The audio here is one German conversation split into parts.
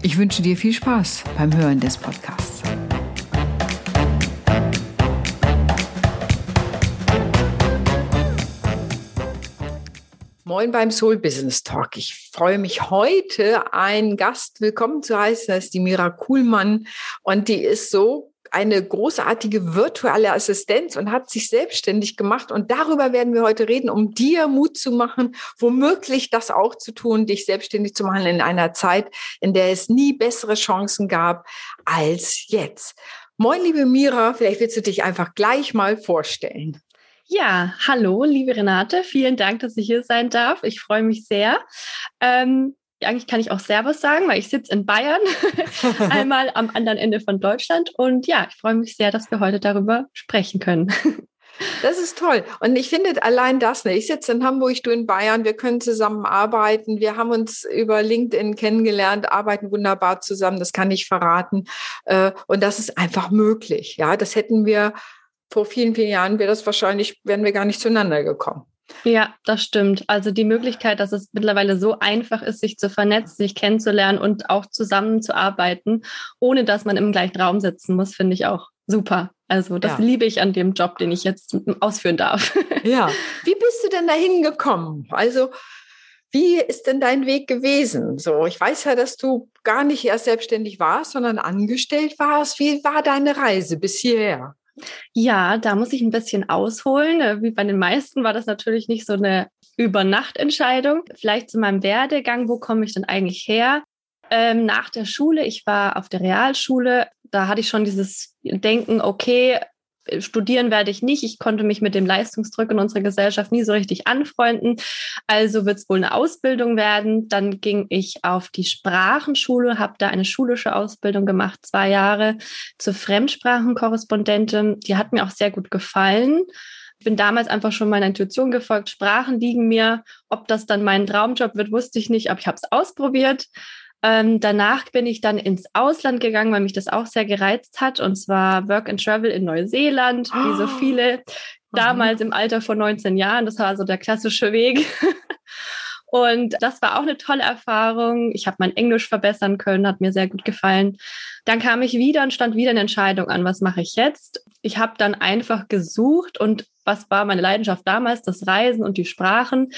Ich wünsche dir viel Spaß beim Hören des Podcasts. Moin beim Soul Business Talk. Ich freue mich heute, einen Gast willkommen zu heißen. Das ist die Mira Kuhlmann und die ist so eine großartige virtuelle Assistenz und hat sich selbstständig gemacht. Und darüber werden wir heute reden, um dir Mut zu machen, womöglich das auch zu tun, dich selbstständig zu machen in einer Zeit, in der es nie bessere Chancen gab als jetzt. Moin, liebe Mira, vielleicht willst du dich einfach gleich mal vorstellen. Ja, hallo, liebe Renate. Vielen Dank, dass ich hier sein darf. Ich freue mich sehr. Ähm, eigentlich kann ich auch Servus sagen, weil ich sitze in Bayern, einmal am anderen Ende von Deutschland. Und ja, ich freue mich sehr, dass wir heute darüber sprechen können. Das ist toll. Und ich finde allein das, ne? ich sitze in Hamburg, du in Bayern, wir können zusammen arbeiten. Wir haben uns über LinkedIn kennengelernt, arbeiten wunderbar zusammen, das kann ich verraten. Äh, und das ist einfach möglich. Ja, das hätten wir vor vielen, vielen Jahren, wäre das wahrscheinlich, wären wir gar nicht zueinander gekommen. Ja, das stimmt. Also die Möglichkeit, dass es mittlerweile so einfach ist, sich zu vernetzen, sich kennenzulernen und auch zusammenzuarbeiten, ohne dass man im gleichen Raum sitzen muss, finde ich auch super. Also das ja. liebe ich an dem Job, den ich jetzt ausführen darf. Ja. Wie bist du denn dahin gekommen? Also wie ist denn dein Weg gewesen? So, ich weiß ja, dass du gar nicht erst selbstständig warst, sondern angestellt warst. Wie war deine Reise bis hierher? Ja, da muss ich ein bisschen ausholen. Äh, wie bei den meisten war das natürlich nicht so eine Übernachtentscheidung. Vielleicht zu meinem Werdegang, wo komme ich denn eigentlich her? Ähm, nach der Schule, ich war auf der Realschule, da hatte ich schon dieses Denken, okay, studieren werde ich nicht. Ich konnte mich mit dem Leistungsdruck in unserer Gesellschaft nie so richtig anfreunden. Also wird es wohl eine Ausbildung werden. Dann ging ich auf die Sprachenschule, habe da eine schulische Ausbildung gemacht, zwei Jahre zur Fremdsprachenkorrespondentin. Die hat mir auch sehr gut gefallen. Ich bin damals einfach schon meiner Intuition gefolgt. Sprachen liegen mir. Ob das dann mein Traumjob wird, wusste ich nicht, aber ich habe es ausprobiert. Ähm, danach bin ich dann ins Ausland gegangen, weil mich das auch sehr gereizt hat. Und zwar Work and Travel in Neuseeland, wie so viele damals im Alter von 19 Jahren. Das war so der klassische Weg. Und das war auch eine tolle Erfahrung. Ich habe mein Englisch verbessern können, hat mir sehr gut gefallen. Dann kam ich wieder und stand wieder eine Entscheidung an, was mache ich jetzt? Ich habe dann einfach gesucht und was war meine Leidenschaft damals? Das Reisen und die Sprachen.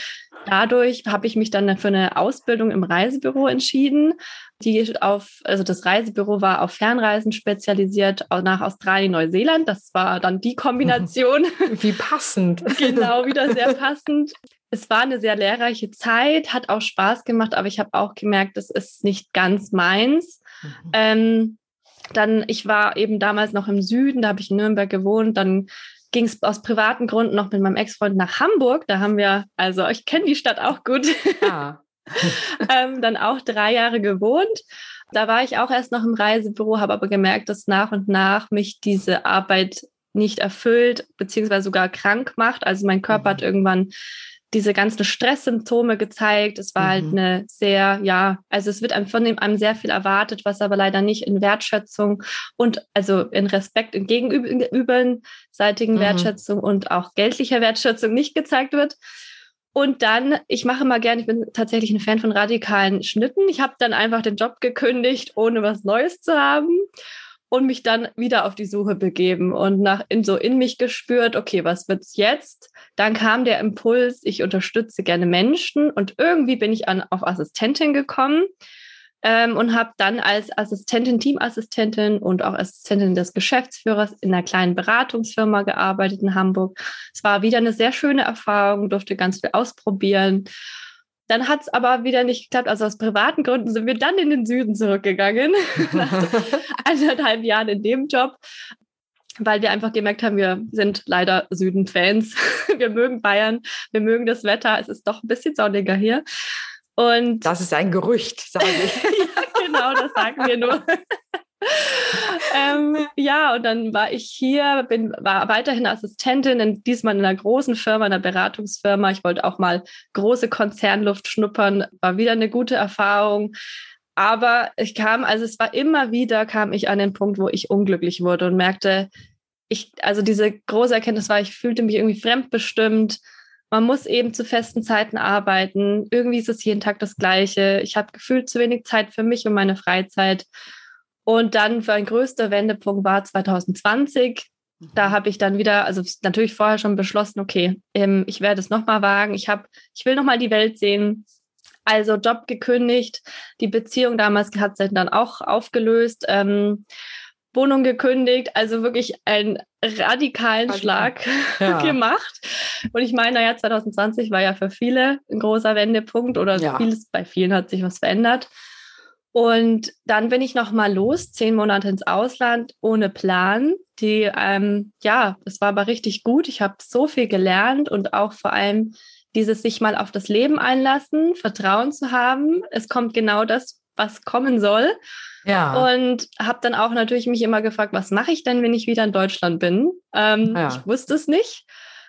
Dadurch habe ich mich dann für eine Ausbildung im Reisebüro entschieden, die auf, also das Reisebüro war auf Fernreisen spezialisiert nach Australien, Neuseeland. Das war dann die Kombination. Wie passend. genau, wieder sehr passend. Es war eine sehr lehrreiche Zeit, hat auch Spaß gemacht, aber ich habe auch gemerkt, das ist nicht ganz meins. Mhm. Ähm, dann, ich war eben damals noch im Süden, da habe ich in Nürnberg gewohnt, dann ging es aus privaten Gründen noch mit meinem Ex-Freund nach Hamburg. Da haben wir, also ich kenne die Stadt auch gut, ah. ähm, dann auch drei Jahre gewohnt. Da war ich auch erst noch im Reisebüro, habe aber gemerkt, dass nach und nach mich diese Arbeit nicht erfüllt, beziehungsweise sogar krank macht. Also mein Körper hat mhm. irgendwann diese ganzen Stresssymptome gezeigt. Es war halt mhm. halt eine sehr, ja, also es wird einem von dem einem sehr viel erwartet, was aber leider nicht in Wertschätzung und also in Respekt in gegenüberseitigen mhm. Wertschätzung und auch geldlicher Wertschätzung nicht gezeigt wird. Und dann, ich mache mal gerne, ich bin tatsächlich ein Fan von radikalen Schnitten. Ich habe dann einfach den Job gekündigt, ohne was Neues zu haben und mich dann wieder auf die Suche begeben und nach in so in mich gespürt, okay, was wird's jetzt? Dann kam der Impuls, ich unterstütze gerne Menschen und irgendwie bin ich an, auf Assistentin gekommen ähm, und habe dann als Assistentin, Teamassistentin und auch Assistentin des Geschäftsführers in einer kleinen Beratungsfirma gearbeitet in Hamburg. Es war wieder eine sehr schöne Erfahrung, durfte ganz viel ausprobieren dann hat es aber wieder nicht geklappt. Also aus privaten Gründen sind wir dann in den Süden zurückgegangen, nach anderthalb Jahren in dem Job, weil wir einfach gemerkt haben, wir sind leider Süden-Fans. Wir mögen Bayern, wir mögen das Wetter. Es ist doch ein bisschen sonniger hier. Und das ist ein Gerücht, sage ich. ja, genau, das sagen wir nur. Ähm, ja, und dann war ich hier, bin, war weiterhin Assistentin, in, diesmal in einer großen Firma, einer Beratungsfirma. Ich wollte auch mal große Konzernluft schnuppern, war wieder eine gute Erfahrung. Aber ich kam, also es war immer wieder, kam ich an den Punkt, wo ich unglücklich wurde und merkte, ich, also diese große Erkenntnis war, ich fühlte mich irgendwie fremdbestimmt. Man muss eben zu festen Zeiten arbeiten. Irgendwie ist es jeden Tag das Gleiche. Ich habe gefühlt zu wenig Zeit für mich und meine Freizeit. Und dann für ein größter Wendepunkt war 2020. Da mhm. habe ich dann wieder, also natürlich vorher schon beschlossen, okay, ähm, ich werde es nochmal wagen. Ich habe, ich will nochmal die Welt sehen. Also Job gekündigt, die Beziehung damals hat sich dann auch aufgelöst. Ähm, Wohnung gekündigt, also wirklich einen radikalen Radikal. Schlag ja. gemacht. Und ich meine, naja, 2020 war ja für viele ein großer Wendepunkt oder ja. vieles, bei vielen hat sich was verändert. Und dann bin ich noch mal los, zehn Monate ins Ausland ohne Plan. Die, ähm, ja, das war aber richtig gut. Ich habe so viel gelernt und auch vor allem dieses sich mal auf das Leben einlassen, Vertrauen zu haben. Es kommt genau das, was kommen soll. Ja. Und habe dann auch natürlich mich immer gefragt, was mache ich denn, wenn ich wieder in Deutschland bin? Ähm, ja. Ich wusste es nicht.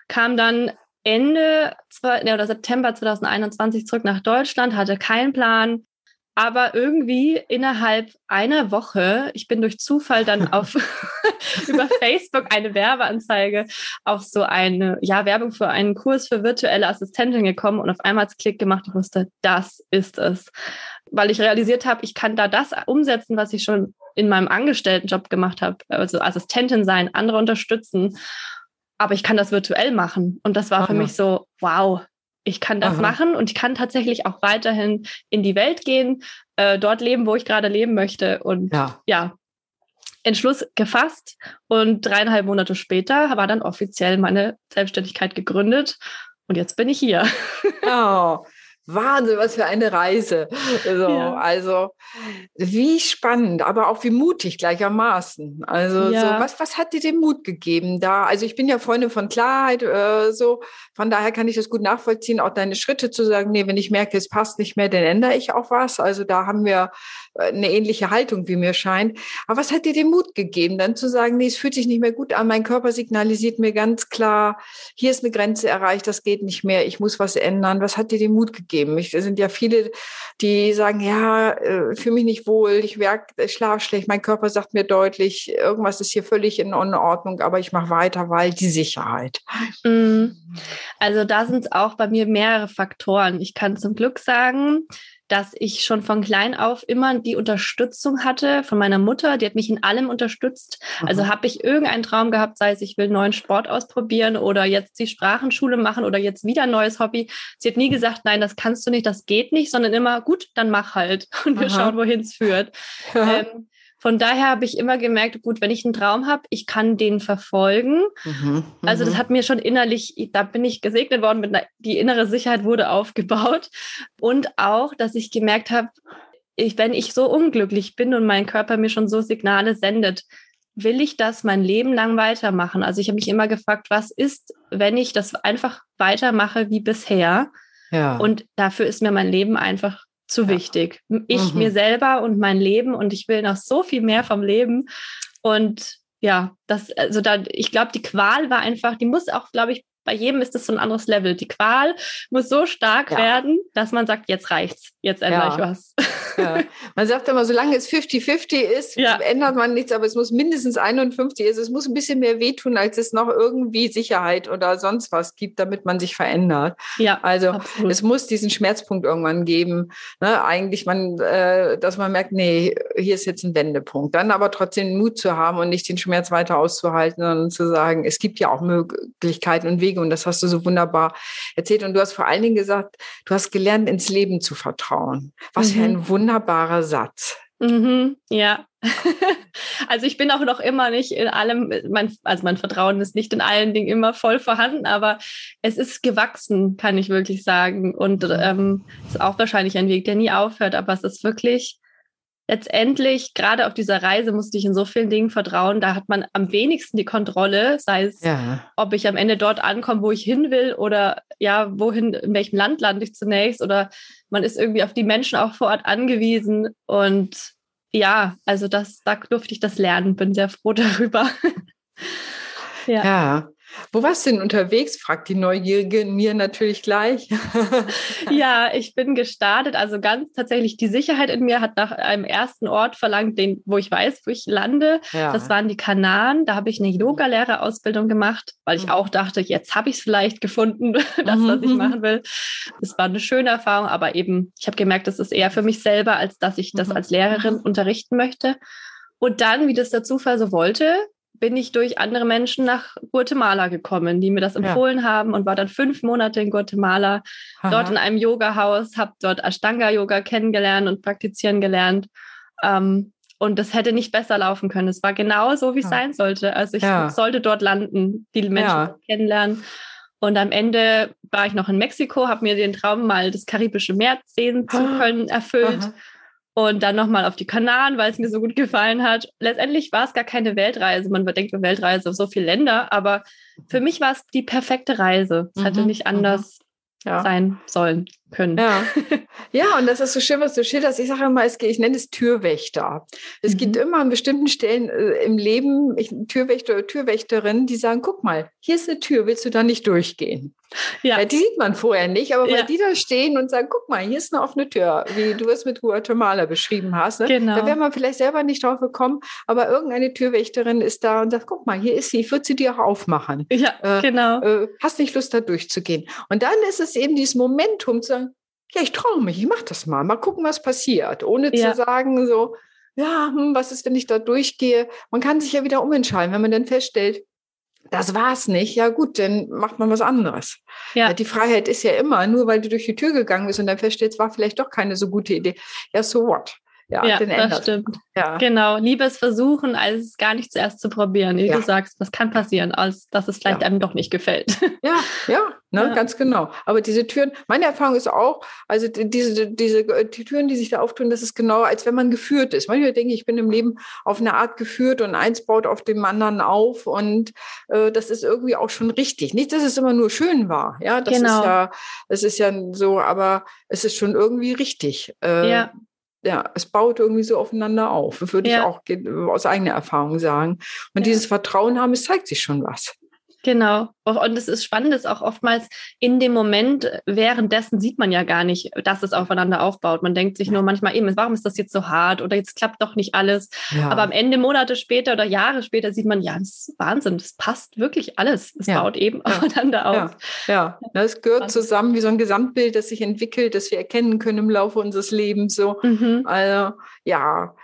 Kam dann Ende oder September 2021 zurück nach Deutschland, hatte keinen Plan. Aber irgendwie innerhalb einer Woche, ich bin durch Zufall dann auf über Facebook eine Werbeanzeige auf so eine ja Werbung für einen Kurs für virtuelle Assistentin gekommen und auf einmal hat Klick gemacht. Ich wusste, das ist es weil ich realisiert habe, ich kann da das umsetzen, was ich schon in meinem Angestelltenjob gemacht habe, also Assistentin sein, andere unterstützen, aber ich kann das virtuell machen. Und das war Aha. für mich so, wow, ich kann das Aha. machen und ich kann tatsächlich auch weiterhin in die Welt gehen, äh, dort leben, wo ich gerade leben möchte. Und ja. ja, Entschluss gefasst und dreieinhalb Monate später war dann offiziell meine Selbstständigkeit gegründet und jetzt bin ich hier. Oh, Wahnsinn, was für eine Reise. So, ja. Also, wie spannend, aber auch wie mutig gleichermaßen. Also, ja. so, was, was hat dir den Mut gegeben da? Also, ich bin ja Freundin von Klarheit, äh, so. Von daher kann ich das gut nachvollziehen, auch deine Schritte zu sagen, nee, wenn ich merke, es passt nicht mehr, dann ändere ich auch was. Also, da haben wir eine ähnliche Haltung, wie mir scheint. Aber was hat dir den Mut gegeben, dann zu sagen, nee, es fühlt sich nicht mehr gut an, mein Körper signalisiert mir ganz klar, hier ist eine Grenze erreicht, das geht nicht mehr, ich muss was ändern. Was hat dir den Mut gegeben? es sind ja viele, die sagen, ja, äh, fühle mich nicht wohl, ich werk, ich schlaf schlecht, mein Körper sagt mir deutlich, irgendwas ist hier völlig in Unordnung, aber ich mache weiter, weil die Sicherheit. Mhm. Also da sind es auch bei mir mehrere Faktoren. Ich kann zum Glück sagen, dass ich schon von klein auf immer die Unterstützung hatte von meiner Mutter. Die hat mich in allem unterstützt. Also mhm. Also habe ich irgendeinen Traum gehabt, sei es, ich will einen neuen Sport ausprobieren oder jetzt die Sprachenschule machen oder jetzt wieder ein neues Hobby. Sie hat nie gesagt, nein, das kannst du nicht, das geht nicht, sondern immer, gut, dann mach halt und wir Aha. schauen, wohin es führt. Ja. Ähm, von daher habe ich immer gemerkt, gut, wenn ich einen Traum habe, ich kann den verfolgen. Mhm, also das mhm. hat mir schon innerlich, da bin ich gesegnet worden mit einer, die innere Sicherheit wurde aufgebaut. Und auch, dass ich gemerkt habe, ich, wenn ich so unglücklich bin und mein Körper mir schon so Signale sendet, will ich das mein Leben lang weitermachen? Also ich habe mich immer gefragt, was ist, wenn ich das einfach weitermache wie bisher? Ja. Und dafür ist mir mein Leben einfach zu ja. wichtig. Ich, mhm. mir selber und mein Leben und ich will noch so viel mehr vom Leben. Und ja, das, also da, ich glaube, die Qual war einfach, die muss auch, glaube ich, bei jedem ist das so ein anderes Level. Die Qual muss so stark ja. werden, dass man sagt, jetzt reicht's, jetzt ändere ja. ich was. Ja. Man sagt immer, solange es 50-50 ist, ändert man nichts, aber es muss mindestens 51 ist. Es muss ein bisschen mehr wehtun, als es noch irgendwie Sicherheit oder sonst was gibt, damit man sich verändert. Ja, also absolut. es muss diesen Schmerzpunkt irgendwann geben. Ne? Eigentlich, man, äh, dass man merkt, nee, hier ist jetzt ein Wendepunkt. Dann aber trotzdem Mut zu haben und nicht den Schmerz weiter auszuhalten, sondern zu sagen, es gibt ja auch Möglichkeiten und Wege und das hast du so wunderbar erzählt. Und du hast vor allen Dingen gesagt, du hast gelernt, ins Leben zu vertrauen. Was mhm. für ein mhm. wunderbarer Satz. Mhm, ja. also ich bin auch noch immer nicht in allem, mein, also mein Vertrauen ist nicht in allen Dingen immer voll vorhanden, aber es ist gewachsen, kann ich wirklich sagen. Und mhm. ähm, ist auch wahrscheinlich ein Weg, der nie aufhört, aber es ist wirklich letztendlich, gerade auf dieser Reise, musste ich in so vielen Dingen vertrauen. Da hat man am wenigsten die Kontrolle, sei es, ja. ob ich am Ende dort ankomme, wo ich hin will oder ja, wohin, in welchem Land lande ich zunächst oder man ist irgendwie auf die Menschen auch vor Ort angewiesen und ja, also das, da durfte ich das lernen, bin sehr froh darüber. ja. ja. Wo warst du denn unterwegs? fragt die Neugierige mir natürlich gleich. ja, ich bin gestartet. Also ganz tatsächlich, die Sicherheit in mir hat nach einem ersten Ort verlangt, den, wo ich weiß, wo ich lande. Ja. Das waren die Kanaren. Da habe ich eine Yoga-Lehrerausbildung gemacht, weil ich mhm. auch dachte, jetzt habe ich es vielleicht gefunden, das, was ich mhm. machen will. Es war eine schöne Erfahrung, aber eben, ich habe gemerkt, das ist eher für mich selber, als dass ich das mhm. als Lehrerin unterrichten möchte. Und dann, wie das der Zufall so wollte, bin ich durch andere Menschen nach Guatemala gekommen, die mir das empfohlen ja. haben und war dann fünf Monate in Guatemala, Aha. dort in einem Yoga-Haus, habe dort Ashtanga-Yoga kennengelernt und praktizieren gelernt. Ähm, und das hätte nicht besser laufen können. Es war genau so, wie es ja. sein sollte. Also ich ja. sollte dort landen, die Menschen kennenlernen. Und am Ende war ich noch in Mexiko, habe mir den Traum, mal das Karibische Meer sehen zu können, erfüllt. Aha und dann nochmal auf die Kanaren, weil es mir so gut gefallen hat. Letztendlich war es gar keine Weltreise. Man denkt über Weltreise auf so viele Länder, aber für mich war es die perfekte Reise. Es mhm, hätte nicht mhm. anders ja. sein sollen können. Ja. ja, und das ist so schön, was du schilderst. Ich sage immer, ich nenne es Türwächter. Es mhm. gibt immer an bestimmten Stellen äh, im Leben ich, Türwächter oder Türwächterinnen, die sagen, guck mal, hier ist eine Tür, willst du da nicht durchgehen? Ja. ja die sieht man vorher nicht, aber ja. weil die da stehen und sagen, guck mal, hier ist eine offene Tür, wie du es mit Guatemala beschrieben hast. Ne? Genau. Da wäre man vielleicht selber nicht drauf gekommen, aber irgendeine Türwächterin ist da und sagt, guck mal, hier ist sie, ich würde sie dir auch aufmachen. Ja, äh, genau. Äh, hast nicht Lust, da durchzugehen. Und dann ist es eben dieses Momentum zu sagen, ja, ich traue mich, ich mache das mal, mal gucken, was passiert, ohne ja. zu sagen so, ja, hm, was ist, wenn ich da durchgehe? Man kann sich ja wieder umentscheiden, wenn man dann feststellt, das war's nicht. Ja gut, dann macht man was anderes. Ja. Die Freiheit ist ja immer, nur weil du durch die Tür gegangen bist und dann feststellst, war vielleicht doch keine so gute Idee. Ja, so what? Ja, ja das stimmt. Ja. Genau, lieber es versuchen, als es gar nicht zuerst zu probieren. Wie ja. du sagst, was kann passieren, als dass es vielleicht ja. einem doch nicht gefällt. Ja, ja, ne, ja, ganz genau. Aber diese Türen, meine Erfahrung ist auch, also diese, diese die Türen, die sich da auftun, das ist genau, als wenn man geführt ist. Manchmal denke ich, ich bin im Leben auf eine Art geführt und eins baut auf dem anderen auf und äh, das ist irgendwie auch schon richtig. Nicht, dass es immer nur schön war, ja, das genau. ist ja, es ist ja so, aber es ist schon irgendwie richtig. Äh, ja ja, es baut irgendwie so aufeinander auf, würde ja. ich auch aus eigener Erfahrung sagen. Und ja. dieses Vertrauen haben, es zeigt sich schon was. Genau. Und es ist spannend, ist auch oftmals in dem Moment, währenddessen sieht man ja gar nicht, dass es aufeinander aufbaut. Man denkt sich nur manchmal eben, warum ist das jetzt so hart oder jetzt klappt doch nicht alles. Ja. Aber am Ende, Monate später oder Jahre später, sieht man, ja, das ist Wahnsinn, das passt wirklich alles. Es ja. baut eben ja. aufeinander auf. Ja, es gehört zusammen wie so ein Gesamtbild, das sich entwickelt, das wir erkennen können im Laufe unseres Lebens. So. Mhm. Also, ja.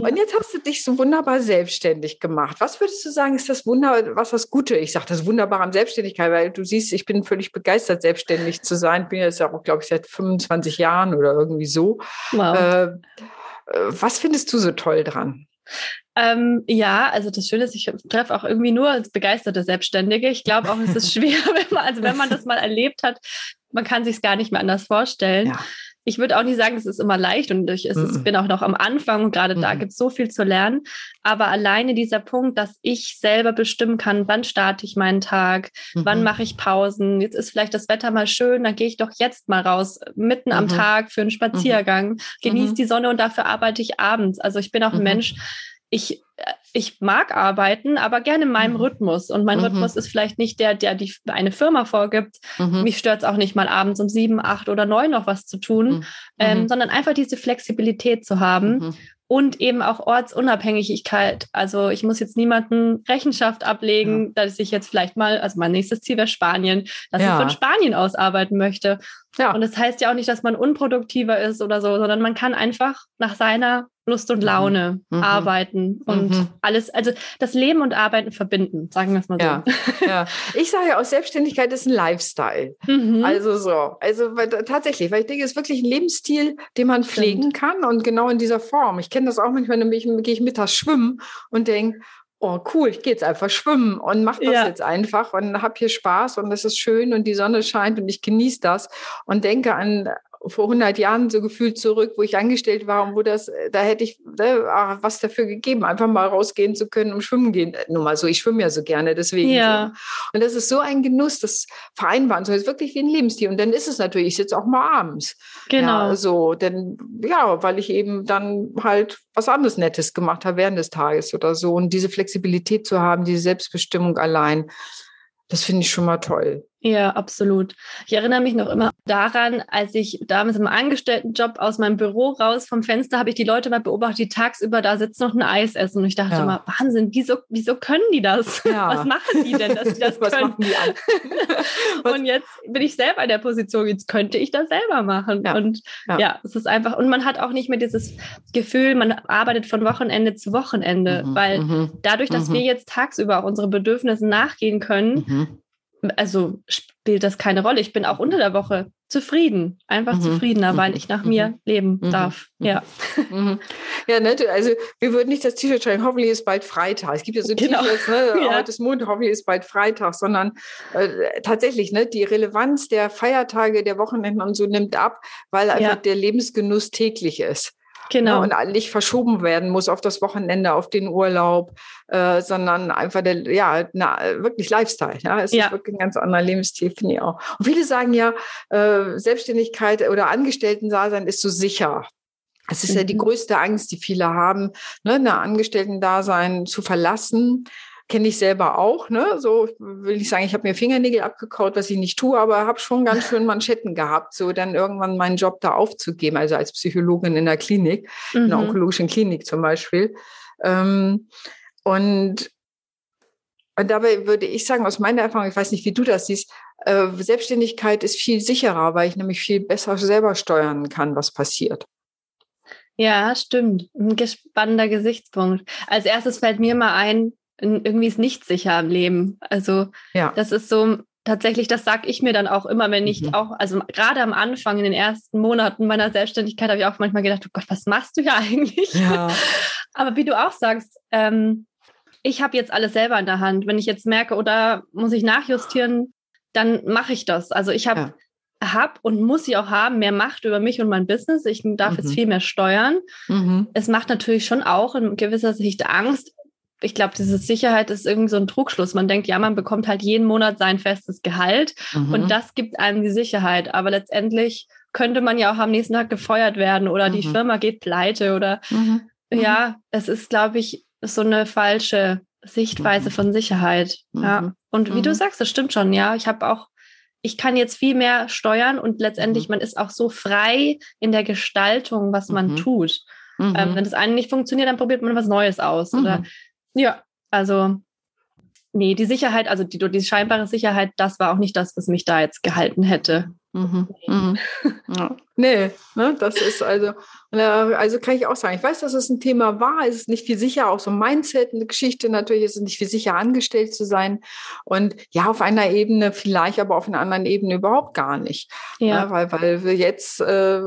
Und jetzt hast du dich so wunderbar selbstständig gemacht. Was würdest du sagen, ist das Wunder, was das Gute? Ich sage das Wunderbare an Selbstständigkeit, weil du siehst, ich bin völlig begeistert, selbstständig zu sein. Bin jetzt auch, glaube ich, seit 25 Jahren oder irgendwie so. Wow. Äh, was findest du so toll dran? Ähm, ja, also das Schöne ist, ich treffe auch irgendwie nur als begeisterte Selbstständige. Ich glaube auch, es ist schwer, wenn man, also wenn man das mal erlebt hat, man kann sich es gar nicht mehr anders vorstellen. Ja ich würde auch nicht sagen, es ist immer leicht und ich ist, mm bin auch noch am Anfang und gerade da gibt es so viel zu lernen. Aber alleine dieser Punkt, dass ich selber bestimmen kann, wann starte ich meinen Tag, wann mache ich Pausen. Jetzt ist vielleicht das Wetter mal schön, dann gehe ich doch jetzt mal raus, mitten am. Tag für einen Spaziergang, genieße die Sonne und dafür arbeite ich abends. Also ich bin auch ein Mensch, ich, äh, ich mag arbeiten, aber gerne in meinem mhm. Rhythmus. Und mein mhm. Rhythmus ist vielleicht nicht der, der die eine Firma vorgibt. Mhm. Mich stört es auch nicht mal abends um sieben, acht oder neun noch was zu tun, mhm. ähm, mhm. sondern einfach diese Flexibilität zu haben. Mhm. Und eben auch Ortsunabhängigkeit. Also ich muss jetzt niemanden Rechenschaft ablegen, ja. dass ich jetzt vielleicht mal, also mein nächstes Ziel wäre Spanien, dass ja. ich von Spanien aus arbeiten möchte. Ja. Und das heißt ja auch nicht, dass man unproduktiver ist oder so, sondern man kann einfach nach seiner Lust und mhm. Laune mhm. arbeiten und mhm. alles, also das Leben und Arbeiten verbinden, sagen wir es mal so. Ja, ja. Ich sage ja auch, Selbstständigkeit ist ein Lifestyle. Mhm. Also so, also weil, tatsächlich, weil ich denke, es ist wirklich ein Lebensstil, den man pflegen Stimmt. kann und genau in dieser Form. Ich kenne das auch manchmal, dann gehe ich mittags schwimmen und denke, oh cool, ich gehe jetzt einfach schwimmen und mache das ja. jetzt einfach und habe hier Spaß und es ist schön und die Sonne scheint und ich genieße das und denke an vor 100 Jahren so gefühlt zurück, wo ich angestellt war und wo das, da hätte ich ne, was dafür gegeben, einfach mal rausgehen zu können und schwimmen gehen. Nur mal so, ich schwimme ja so gerne, deswegen. Ja. So. Und das ist so ein Genuss, das vereinbaren. So ist wirklich wie ein Lebensstil. Und dann ist es natürlich, ich sitze auch mal abends. Genau. Ja, so, denn ja, weil ich eben dann halt was anderes Nettes gemacht habe während des Tages oder so. Und diese Flexibilität zu haben, diese Selbstbestimmung allein, das finde ich schon mal toll. Ja, absolut. Ich erinnere mich noch immer daran, als ich damals im Angestelltenjob aus meinem Büro raus vom Fenster habe ich die Leute mal beobachtet, die tagsüber da sitzen und ein Eis essen. Und ich dachte ja. immer, Wahnsinn, wieso, wieso können die das? Ja. Was machen die denn, dass sie das Was können? Die und jetzt bin ich selber in der Position, jetzt könnte ich das selber machen. Ja. Und ja. ja. es ist einfach, und man hat auch nicht mehr dieses Gefühl, man arbeitet von Wochenende zu Wochenende, mhm. weil mhm. dadurch, dass mhm. wir jetzt tagsüber auch unsere Bedürfnisse nachgehen können, mhm also spielt das keine Rolle. Ich bin auch unter der Woche zufrieden, einfach mhm. zufriedener, weil mhm. ich nach mir mhm. leben mhm. darf. Mhm. Ja. Ja, ne, also wir würden nicht das T-Shirt schreiben, hoffentlich ist bald Freitag. Es gibt ja so genau. T-Shirts, ne, ja. heute ist Montag, hoffentlich ist bald Freitag, sondern äh, tatsächlich, ne, die Relevanz der Feiertage, der Wochenenden und so nimmt ab, weil einfach ja. der Lebensgenuss täglich ist. Genau. Ne, und nicht verschoben werden muss auf das Wochenende, auf den Urlaub, äh, sondern einfach der, ja, na, wirklich Lifestyle. Ja, es ja. ist wirklich ein ganz anderer Lebensstil, finde ich auch. Und viele sagen ja, äh, Selbstständigkeit oder Angestellten-Dasein ist so sicher. Es ist mhm. ja die mhm. größte Angst, die viele haben, ne, eine Angestellten-Dasein zu verlassen kenne ich selber auch. Ne? So will ich sagen, ich habe mir Fingernägel abgekaut, was ich nicht tue, aber habe schon ganz schön Manschetten gehabt, so dann irgendwann meinen Job da aufzugeben, also als Psychologin in der Klinik, mhm. in der mhm. onkologischen Klinik zum Beispiel. Ähm, und und dabei würde ich sagen, aus meiner Erfahrung, ich weiß nicht, wie du das siehst, äh, Selbstständigkeit ist viel sicherer, weil ich nämlich viel besser selber steuern kann, was passiert. Ja, stimmt. Ein spannender Gesichtspunkt. Als erstes fällt mir mal ein, irgendwie ist nicht sicher im Leben. Also ja. das ist so tatsächlich, das sage ich mir dann auch immer, wenn ich mhm. auch, also gerade am Anfang in den ersten Monaten meiner Selbstständigkeit habe ich auch manchmal gedacht, oh Gott, was machst du ja eigentlich? Ja. Aber wie du auch sagst, ähm, ich habe jetzt alles selber in der Hand. Wenn ich jetzt merke, oder muss ich nachjustieren, dann mache ich das. Also ich habe ja. hab und muss sie auch haben, mehr Macht über mich und mein Business. Ich darf mhm. jetzt viel mehr steuern. Mhm. Es macht natürlich schon auch in gewisser Sicht Angst, ich glaube, diese Sicherheit ist irgendwie so ein Trugschluss. Man denkt, ja, man bekommt halt jeden Monat sein festes Gehalt mhm. und das gibt einem die Sicherheit. Aber letztendlich könnte man ja auch am nächsten Tag gefeuert werden oder mhm. die Firma geht pleite oder mhm. ja, mhm. es ist, glaube ich, so eine falsche Sichtweise mhm. von Sicherheit. Ja. Mhm. Und wie du sagst, das stimmt schon, ja. Ich habe auch ich kann jetzt viel mehr steuern und letztendlich, man ist auch so frei in der Gestaltung, was man tut. Ähm, wenn das eine nicht funktioniert, dann probiert man was Neues aus. Oder ja, also nee, die Sicherheit, also die, die scheinbare Sicherheit, das war auch nicht das, was mich da jetzt gehalten hätte. Mhm. Mhm. Ja. Nee, ne, das ist also, also kann ich auch sagen, ich weiß, dass es ein Thema war, es ist nicht viel sicher, auch so Mindset, eine Geschichte natürlich, ist es nicht viel sicher, angestellt zu sein. Und ja, auf einer Ebene vielleicht, aber auf einer anderen Ebene überhaupt gar nicht. Ja. ja ne, weil, weil wir jetzt, äh,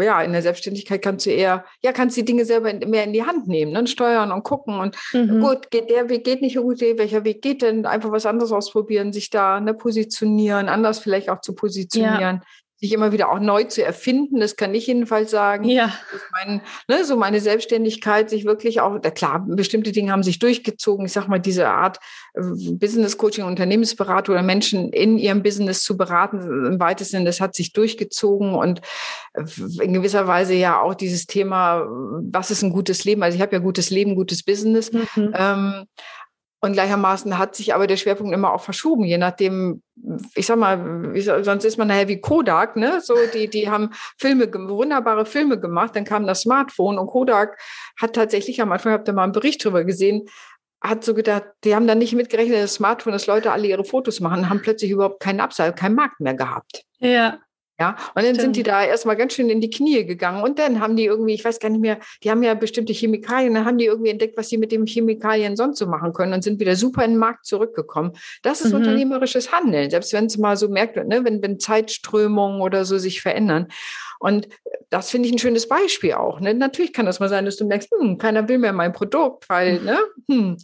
ja, in der Selbstständigkeit kannst du eher, ja, kannst die Dinge selber mehr in die Hand nehmen, ne, steuern und gucken. Und mhm. gut, geht der Weg, geht nicht gut, welcher Weg geht denn? Einfach was anderes ausprobieren, sich da ne, positionieren, anders vielleicht auch zu positionieren. Ja sich immer wieder auch neu zu erfinden. Das kann ich jedenfalls sagen. Ja. Mein, ne, so meine Selbstständigkeit, sich wirklich auch, klar, bestimmte Dinge haben sich durchgezogen. Ich sag mal, diese Art äh, Business Coaching, Unternehmensberatung oder Menschen in ihrem Business zu beraten, im weitesten Sinne, das hat sich durchgezogen und äh, in gewisser Weise ja auch dieses Thema, was ist ein gutes Leben? Also ich habe ja gutes Leben, gutes Business. Mhm. Ähm, und gleichermaßen hat sich aber der Schwerpunkt immer auch verschoben, je nachdem, ich sag mal, sonst ist man nachher wie Kodak, ne? So, die, die haben Filme, wunderbare Filme gemacht, dann kam das Smartphone und Kodak hat tatsächlich am Anfang, habt ihr mal einen Bericht drüber gesehen, hat so gedacht, die haben dann nicht mitgerechnet, das Smartphone, dass Leute alle ihre Fotos machen, haben plötzlich überhaupt keinen Absatz, keinen Markt mehr gehabt. Ja. Ja, und dann Stimmt. sind die da erstmal ganz schön in die Knie gegangen. Und dann haben die irgendwie, ich weiß gar nicht mehr, die haben ja bestimmte Chemikalien, dann haben die irgendwie entdeckt, was sie mit den Chemikalien sonst so machen können und sind wieder super in den Markt zurückgekommen. Das ist mhm. unternehmerisches Handeln, selbst wenn es mal so merkt, ne, wenn, wenn Zeitströmungen oder so sich verändern. Und das finde ich ein schönes Beispiel auch. Ne? Natürlich kann das mal sein, dass du merkst, hm, keiner will mehr mein Produkt, weil, mhm. ne, hm,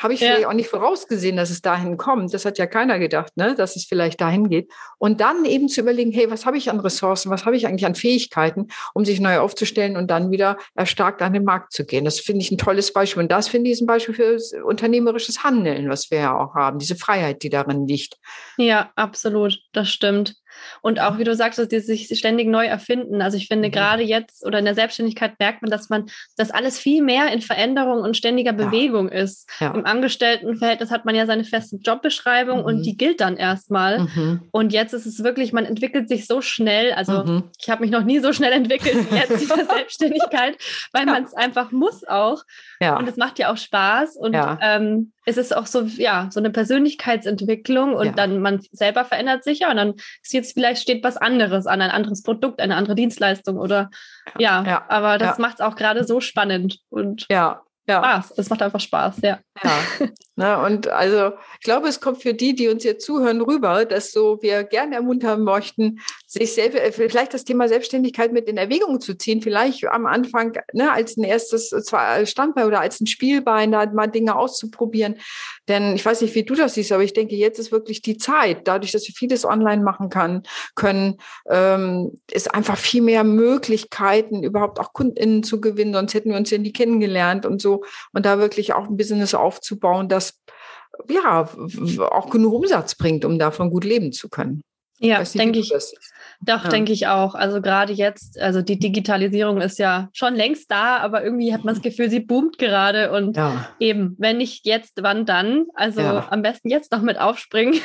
habe ich ja. vielleicht auch nicht vorausgesehen, dass es dahin kommt. Das hat ja keiner gedacht, ne? dass es vielleicht dahin geht. Und dann eben zu überlegen, hey, was habe ich an Ressourcen, was habe ich eigentlich an Fähigkeiten, um sich neu aufzustellen und dann wieder erstarkt an den Markt zu gehen. Das finde ich ein tolles Beispiel. Und das finde ich ein Beispiel für unternehmerisches Handeln, was wir ja auch haben, diese Freiheit, die darin liegt. Ja, absolut, das stimmt. Und auch, wie du sagst, die sich ständig neu erfinden. Also ich finde, mhm. gerade jetzt oder in der Selbstständigkeit merkt man, dass man, dass alles viel mehr in Veränderung und ständiger ja. Bewegung ist. Ja. Im Angestelltenverhältnis hat man ja seine feste Jobbeschreibung mhm. und die gilt dann erstmal. Mhm. Und jetzt ist es wirklich, man entwickelt sich so schnell. Also mhm. ich habe mich noch nie so schnell entwickelt wie jetzt in der Selbstständigkeit, weil ja. man es einfach muss auch. Ja. Und es macht ja auch Spaß. Und ähm, es ist auch so, ja, so eine Persönlichkeitsentwicklung und dann man selber verändert sich ja und dann ist jetzt vielleicht steht was anderes an, ein anderes Produkt, eine andere Dienstleistung oder ja, ja aber das ja. macht es auch gerade so spannend und ja, ja. Spaß. Es macht einfach Spaß, ja. Ja. Na, und also ich glaube, es kommt für die, die uns jetzt zuhören, rüber, dass so wir gerne ermuntern möchten, sich selbst, äh, vielleicht das Thema Selbstständigkeit mit in Erwägung zu ziehen, vielleicht am Anfang ne, als ein erstes zwar Standbein oder als ein Spielbein, da mal Dinge auszuprobieren. Denn ich weiß nicht, wie du das siehst, aber ich denke, jetzt ist wirklich die Zeit, dadurch, dass wir vieles online machen kann, können, ähm, ist einfach viel mehr Möglichkeiten, überhaupt auch KundInnen zu gewinnen, sonst hätten wir uns ja nie kennengelernt und so. Und da wirklich auch ein Business aufzubauen, das ja auch genug Umsatz bringt, um davon gut leben zu können. Ja, denke ich. Doch, ja. denke ich auch. Also gerade jetzt, also die Digitalisierung ist ja schon längst da, aber irgendwie hat man das Gefühl, sie boomt gerade und ja. eben, wenn nicht jetzt, wann dann? Also ja. am besten jetzt noch mit aufspringen.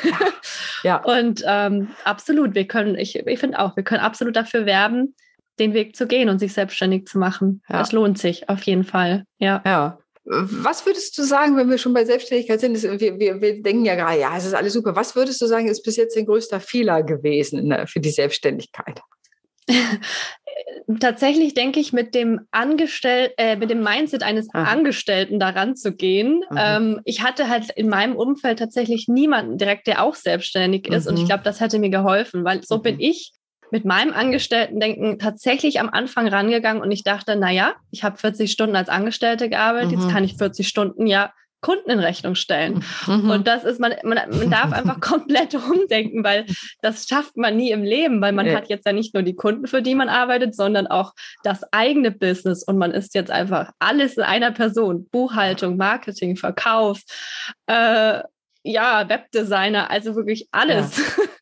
Ja. und ähm, absolut, wir können, ich, ich finde auch, wir können absolut dafür werben, den Weg zu gehen und sich selbstständig zu machen. Ja. Das lohnt sich auf jeden Fall. Ja. Ja. Was würdest du sagen, wenn wir schon bei Selbstständigkeit sind? Wir, wir, wir denken ja gerade, ja, es ist alles super. Was würdest du sagen, ist bis jetzt dein größter Fehler gewesen ne, für die Selbstständigkeit? Tatsächlich denke ich, mit dem Angestell äh, mit dem Mindset eines Aha. Angestellten daran zu gehen. Ähm, ich hatte halt in meinem Umfeld tatsächlich niemanden direkt, der auch selbstständig ist. Mhm. Und ich mhm. glaube, das hätte mir geholfen, weil so mhm. bin ich mit meinem Angestellten-Denken tatsächlich am Anfang rangegangen und ich dachte, naja, ich habe 40 Stunden als Angestellte gearbeitet, mhm. jetzt kann ich 40 Stunden ja Kunden in Rechnung stellen. Mhm. Und das ist, man, man, man darf einfach komplett umdenken, weil das schafft man nie im Leben, weil man ja. hat jetzt ja nicht nur die Kunden, für die man arbeitet, sondern auch das eigene Business und man ist jetzt einfach alles in einer Person. Buchhaltung, Marketing, Verkauf, äh, ja, Webdesigner, also wirklich alles. Ja.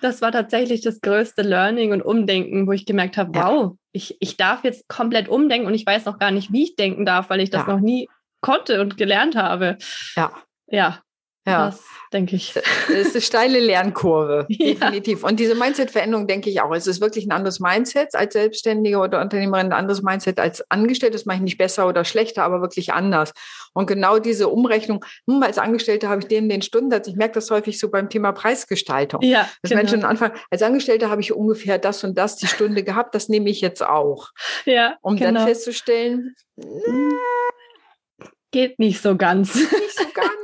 das war tatsächlich das größte Learning und Umdenken, wo ich gemerkt habe, ja. wow, ich, ich darf jetzt komplett umdenken und ich weiß noch gar nicht, wie ich denken darf, weil ich das ja. noch nie konnte und gelernt habe. Ja. Ja. Ja. Das denke ich. Das ist eine steile Lernkurve, ja. definitiv. Und diese Mindset-Veränderung denke ich auch. Es ist wirklich ein anderes Mindset als Selbstständige oder Unternehmerin, ein anderes Mindset als Angestellte. Das mache ich nicht besser oder schlechter, aber wirklich anders. Und genau diese Umrechnung, hm, als Angestellte habe ich den, den Stundensatz. Ich merke das häufig so beim Thema Preisgestaltung. Ja, dass genau. Menschen Anfang, als Angestellte habe ich ungefähr das und das die Stunde gehabt, das nehme ich jetzt auch. Ja. Um genau. dann festzustellen, geht nicht so ganz. Nicht so ganz.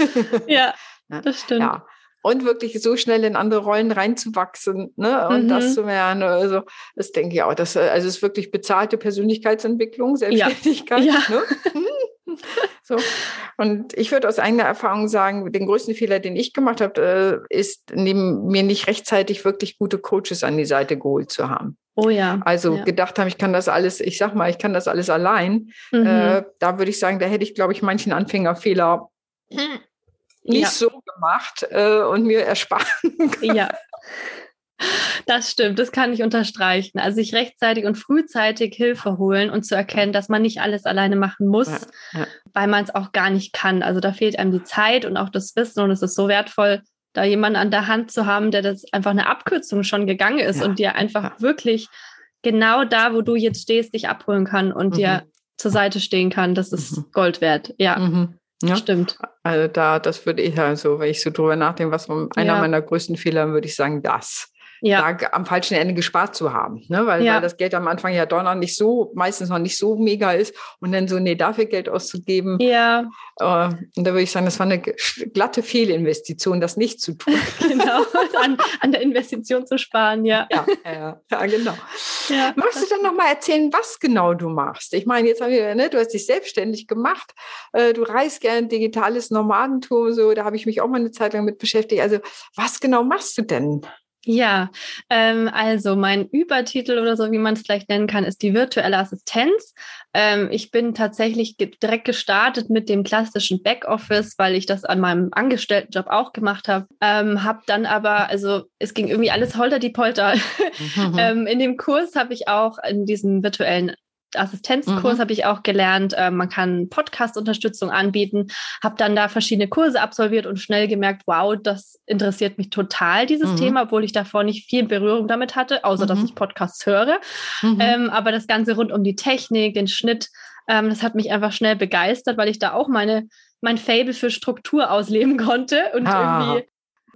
ja, das stimmt. Ja. Und wirklich so schnell in andere Rollen reinzuwachsen ne? und mhm. das zu lernen. Also, das denke ich auch. Das, also, es ist wirklich bezahlte Persönlichkeitsentwicklung, Selbstständigkeit. Ja. ja. Ne? so. Und ich würde aus eigener Erfahrung sagen, den größten Fehler, den ich gemacht habe, äh, ist, neben mir nicht rechtzeitig wirklich gute Coaches an die Seite geholt zu haben. Oh ja. Also ja. gedacht haben, ich kann das alles, ich sag mal, ich kann das alles allein. Mhm. Äh, da würde ich sagen, da hätte ich, glaube ich, manchen Anfängerfehler nicht ja. so gemacht äh, und mir ersparen können. Ja. Das stimmt, das kann ich unterstreichen. Also sich rechtzeitig und frühzeitig Hilfe holen und zu erkennen, dass man nicht alles alleine machen muss, ja, ja. weil man es auch gar nicht kann. Also da fehlt einem die Zeit und auch das Wissen und es ist so wertvoll, da jemanden an der Hand zu haben, der das einfach eine Abkürzung schon gegangen ist ja. und dir einfach wirklich genau da, wo du jetzt stehst, dich abholen kann und mhm. dir zur Seite stehen kann. Das ist mhm. Gold wert. Ja. Mhm. Ja. Stimmt. Also da, das würde ich also, wenn ich so drüber nachdenke, was einer meiner größten Fehler, würde ich sagen, das. Ja. da am falschen Ende gespart zu haben. Ne? Weil, ja. weil das Geld am Anfang ja doch noch nicht so, meistens noch nicht so mega ist und dann so, nee, dafür Geld auszugeben. Ja. Äh, und da würde ich sagen, das war eine glatte Fehlinvestition, das nicht zu tun. genau, an, an der Investition zu sparen, ja. Ja, ja, ja genau. Ja. Magst du dann nochmal erzählen, was genau du machst? Ich meine, jetzt haben wir, ne, du hast dich selbstständig gemacht, äh, du reist gern digitales Nomadentum, so, da habe ich mich auch mal eine Zeit lang mit beschäftigt. Also, was genau machst du denn? Ja, ähm, also mein Übertitel oder so, wie man es vielleicht nennen kann, ist die virtuelle Assistenz. Ähm, ich bin tatsächlich ge direkt gestartet mit dem klassischen Backoffice, weil ich das an meinem Angestelltenjob auch gemacht habe. Ähm, habe dann aber, also es ging irgendwie alles holter die Polter. Mhm. ähm, in dem Kurs habe ich auch in diesem virtuellen Assistenzkurs mhm. habe ich auch gelernt, äh, man kann Podcast-Unterstützung anbieten, habe dann da verschiedene Kurse absolviert und schnell gemerkt, wow, das interessiert mich total, dieses mhm. Thema, obwohl ich davor nicht viel Berührung damit hatte, außer mhm. dass ich Podcasts höre. Mhm. Ähm, aber das Ganze rund um die Technik, den Schnitt, ähm, das hat mich einfach schnell begeistert, weil ich da auch meine, mein Fable für Struktur ausleben konnte und ah. irgendwie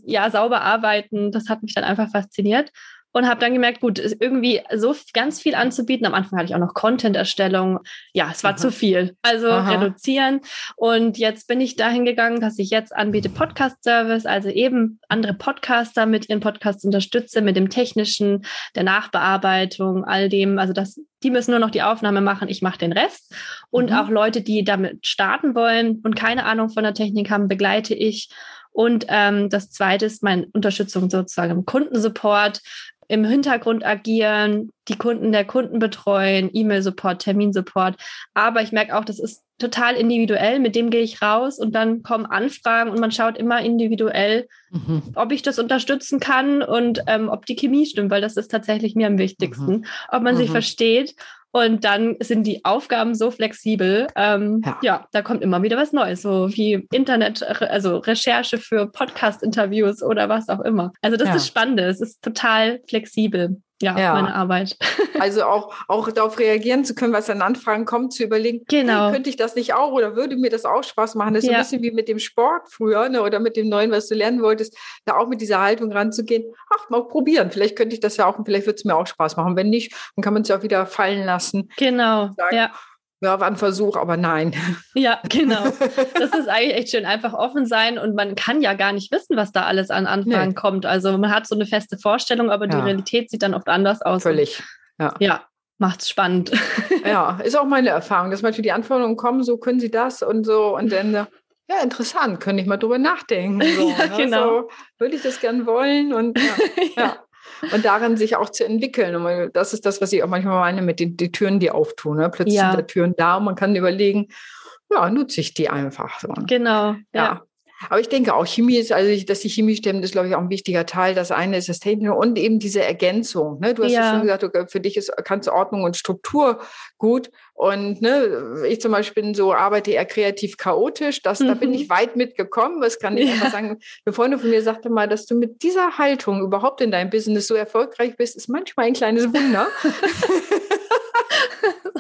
ja sauber arbeiten. Das hat mich dann einfach fasziniert und habe dann gemerkt, gut, irgendwie so ganz viel anzubieten. Am Anfang hatte ich auch noch Content-Erstellung. Ja, es war Aha. zu viel. Also Aha. reduzieren. Und jetzt bin ich dahin gegangen, dass ich jetzt anbiete Podcast-Service, also eben andere Podcaster mit ihren Podcasts unterstütze, mit dem technischen, der Nachbearbeitung, all dem. Also das, die müssen nur noch die Aufnahme machen. Ich mache den Rest. Und mhm. auch Leute, die damit starten wollen und keine Ahnung von der Technik haben, begleite ich. Und ähm, das zweite ist meine Unterstützung sozusagen im Kundensupport im Hintergrund agieren, die Kunden der Kunden betreuen, E-Mail-Support, Terminsupport. Aber ich merke auch, das ist total individuell. Mit dem gehe ich raus und dann kommen Anfragen und man schaut immer individuell, mhm. ob ich das unterstützen kann und ähm, ob die Chemie stimmt, weil das ist tatsächlich mir am wichtigsten, mhm. ob man mhm. sich versteht und dann sind die Aufgaben so flexibel. Ähm, ja. ja. da kommt immer wieder was Neues, so wie Internet, also Recherche für Podcast-Interviews oder was auch immer. Also das ja. ist spannend, es ist total flexibel. Ja, ja, meine Arbeit. Also auch, auch darauf reagieren zu können, was an Anfragen kommt, zu überlegen, genau. Hey, könnte ich das nicht auch oder würde mir das auch Spaß machen? Das ist ja. ein bisschen wie mit dem Sport früher ne, oder mit dem Neuen, was du lernen wolltest, da auch mit dieser Haltung ranzugehen. Ach, mal probieren. Vielleicht könnte ich das ja auch und vielleicht würde es mir auch Spaß machen. Wenn nicht, dann kann man es ja auch wieder fallen lassen. Genau. Sagen, ja ja, war ein Versuch, aber nein. Ja, genau. Das ist eigentlich echt schön. Einfach offen sein und man kann ja gar nicht wissen, was da alles an Anfragen nee. kommt. Also man hat so eine feste Vorstellung, aber ja. die Realität sieht dann oft anders aus. Völlig. Ja. ja, macht's spannend. Ja, ist auch meine Erfahrung, dass manchmal die Anforderungen kommen, so können Sie das und so und dann ja, interessant, könnte ich mal drüber nachdenken. So, ja, ne? genau. So, würde ich das gern wollen und ja. ja und darin sich auch zu entwickeln. Und das ist das, was ich auch manchmal meine mit den die Türen, die auftun. Ne? Plötzlich ja. sind da Türen da und man kann überlegen, ja, nutze ich die einfach. So. Genau. ja. ja. Aber ich denke auch, Chemie ist, also dass die Chemie stimmt, ist, glaube ich, auch ein wichtiger Teil. Das eine ist das Technische und eben diese Ergänzung. Ne? Du hast ja. ja schon gesagt, du, für dich ist, kannst du Ordnung und Struktur gut. Und ne, ich zum Beispiel bin so, arbeite eher kreativ chaotisch. Das, mhm. Da bin ich mhm. weit mitgekommen. Was kann ich ja. einfach sagen? Eine Freundin von mir sagte mal, dass du mit dieser Haltung überhaupt in deinem Business so erfolgreich bist, ist manchmal ein kleines Wunder.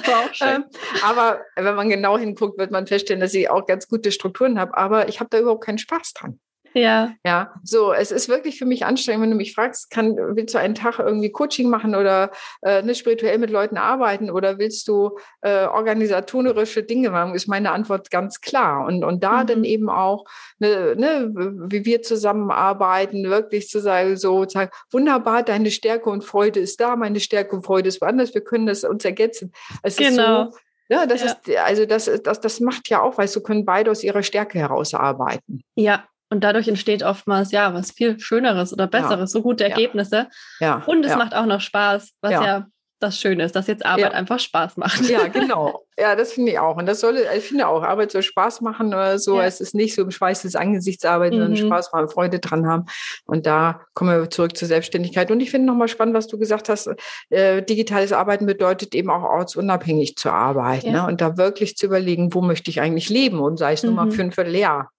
Ähm, aber wenn man genau hinguckt, wird man feststellen, dass ich auch ganz gute Strukturen habe. Aber ich habe da überhaupt keinen Spaß dran. Ja. Ja, so, es ist wirklich für mich anstrengend, wenn du mich fragst, kann, willst du einen Tag irgendwie Coaching machen oder äh, ne, spirituell mit Leuten arbeiten oder willst du äh, organisatorische Dinge machen, ist meine Antwort ganz klar. Und, und da mhm. dann eben auch, ne, ne, wie wir zusammenarbeiten, wirklich zu sagen, so, sagen, wunderbar, deine Stärke und Freude ist da, meine Stärke und Freude ist woanders, wir können das uns ergänzen. Es genau. ist so, ja, das ja. ist, also das, das, das macht ja auch, weil du können beide aus ihrer Stärke herausarbeiten. Ja, und dadurch entsteht oftmals ja was viel Schöneres oder Besseres, ja. so gute Ergebnisse. Ja. Und es ja. macht auch noch Spaß, was ja. das Schöne ist, dass jetzt Arbeit einfach Spaß macht. Ja, genau. Ja, das finde ich auch. Und das soll, ich finde auch, Arbeit soll Spaß machen oder so. Es ist nicht so im Schweiß des Angesichts arbeiten, mhm. sondern Spaß machen, Freude dran haben. Und da kommen wir zurück zur Selbstständigkeit. Und ich finde nochmal spannend, was du gesagt hast. Äh, digitales Arbeiten bedeutet eben auch ortsunabhängig zu arbeiten. Ne? Und da wirklich zu überlegen, wo möchte ich eigentlich leben und sei es mhm. nur mal mhm. für ein Vierteljahr.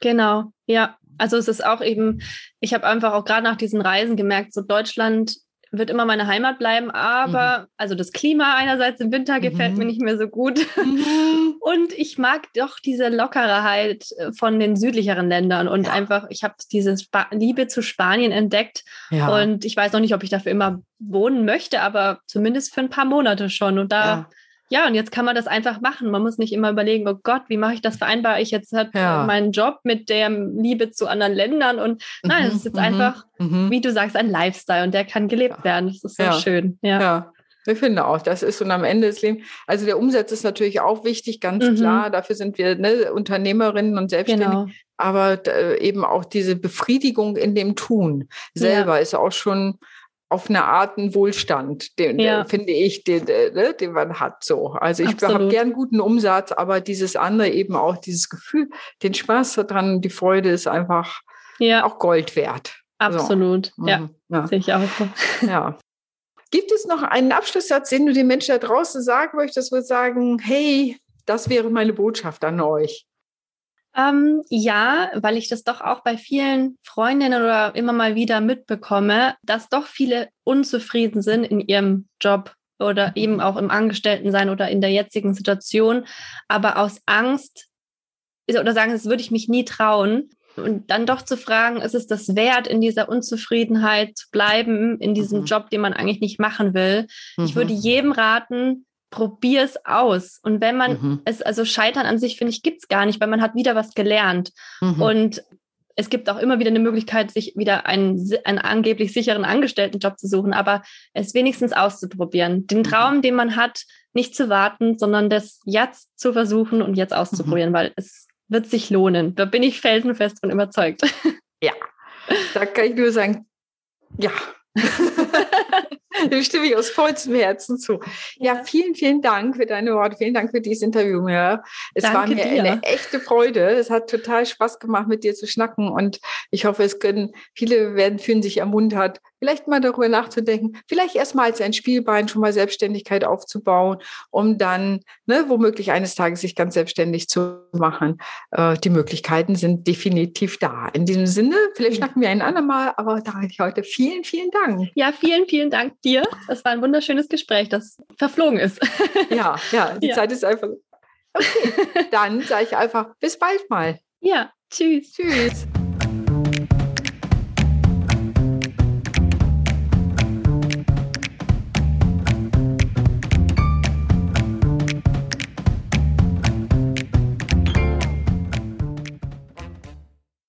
Genau, ja. Also es ist auch eben, ich habe einfach auch gerade nach diesen Reisen gemerkt, so Deutschland wird immer meine Heimat bleiben, aber mhm. also das Klima einerseits im Winter gefällt mhm. mir nicht mehr so gut. Mhm. Und ich mag doch diese Lockerheit äh, von den südlicheren Ländern und ja. einfach, ich habe diese Spa Liebe zu Spanien entdeckt ja. und ich weiß noch nicht, ob ich dafür immer wohnen möchte, aber zumindest für ein paar Monate schon. Und da ja. Ja, und jetzt kann man das einfach machen. Man muss nicht immer überlegen, oh Gott, wie mache ich das? Vereinbare ich jetzt halt ja. meinen Job mit der Liebe zu anderen Ländern? Und nein, es ist jetzt mhm. einfach, mhm. wie du sagst, ein Lifestyle und der kann gelebt werden. Das ist so ja. schön. Ja. ja. Ich finde auch, das ist und am Ende des Lebens, also der Umsatz ist natürlich auch wichtig, ganz mhm. klar. Dafür sind wir ne, Unternehmerinnen und Selbstständige. Genau. Aber äh, eben auch diese Befriedigung in dem Tun selber ist auch schon auf eine Art ein Wohlstand, den, ja. finde ich, den, ne, den man hat. So. Also ich habe gern guten Umsatz, aber dieses andere eben auch, dieses Gefühl, den Spaß daran, die Freude ist einfach ja. auch Gold wert. Absolut, so. ja, mhm. ja. Sehe ich auch. Ja. Gibt es noch einen Abschlusssatz, den du den Menschen da draußen sagen möchtest, wo sagen, hey, das wäre meine Botschaft an euch? Ähm, ja, weil ich das doch auch bei vielen Freundinnen oder immer mal wieder mitbekomme, dass doch viele unzufrieden sind in ihrem Job oder mhm. eben auch im Angestelltensein oder in der jetzigen Situation, aber aus Angst oder sagen, das würde ich mich nie trauen. Und dann doch zu fragen, ist es das wert, in dieser Unzufriedenheit zu bleiben, in diesem mhm. Job, den man eigentlich nicht machen will? Mhm. Ich würde jedem raten, probier es aus. Und wenn man mhm. es, also Scheitern an sich, finde ich, gibt es gar nicht, weil man hat wieder was gelernt. Mhm. Und es gibt auch immer wieder eine Möglichkeit, sich wieder einen, einen angeblich sicheren Angestelltenjob zu suchen, aber es wenigstens auszuprobieren. Den mhm. Traum, den man hat, nicht zu warten, sondern das jetzt zu versuchen und jetzt auszuprobieren, mhm. weil es wird sich lohnen. Da bin ich felsenfest und überzeugt. Ja, da kann ich nur sagen, ja. Dem stimme ich aus vollstem Herzen zu. Ja, vielen, vielen Dank für deine Worte. Vielen Dank für dieses Interview. Mir. Es Danke war mir dir. eine echte Freude. Es hat total Spaß gemacht, mit dir zu schnacken. Und ich hoffe, es können, viele werden, fühlen sich ermuntert, vielleicht mal darüber nachzudenken, vielleicht erstmal als ein Spielbein schon mal Selbstständigkeit aufzubauen, um dann ne, womöglich eines Tages sich ganz selbstständig zu machen. Äh, die Möglichkeiten sind definitiv da. In diesem Sinne, vielleicht schnacken wir ein andermal, aber da ich heute vielen, vielen Dank. Ja, vielen, vielen Dank dir. Das war ein wunderschönes Gespräch, das verflogen ist. Ja, ja, die ja. Zeit ist einfach. Okay, dann sage ich einfach bis bald mal. Ja, tschüss. Tschüss.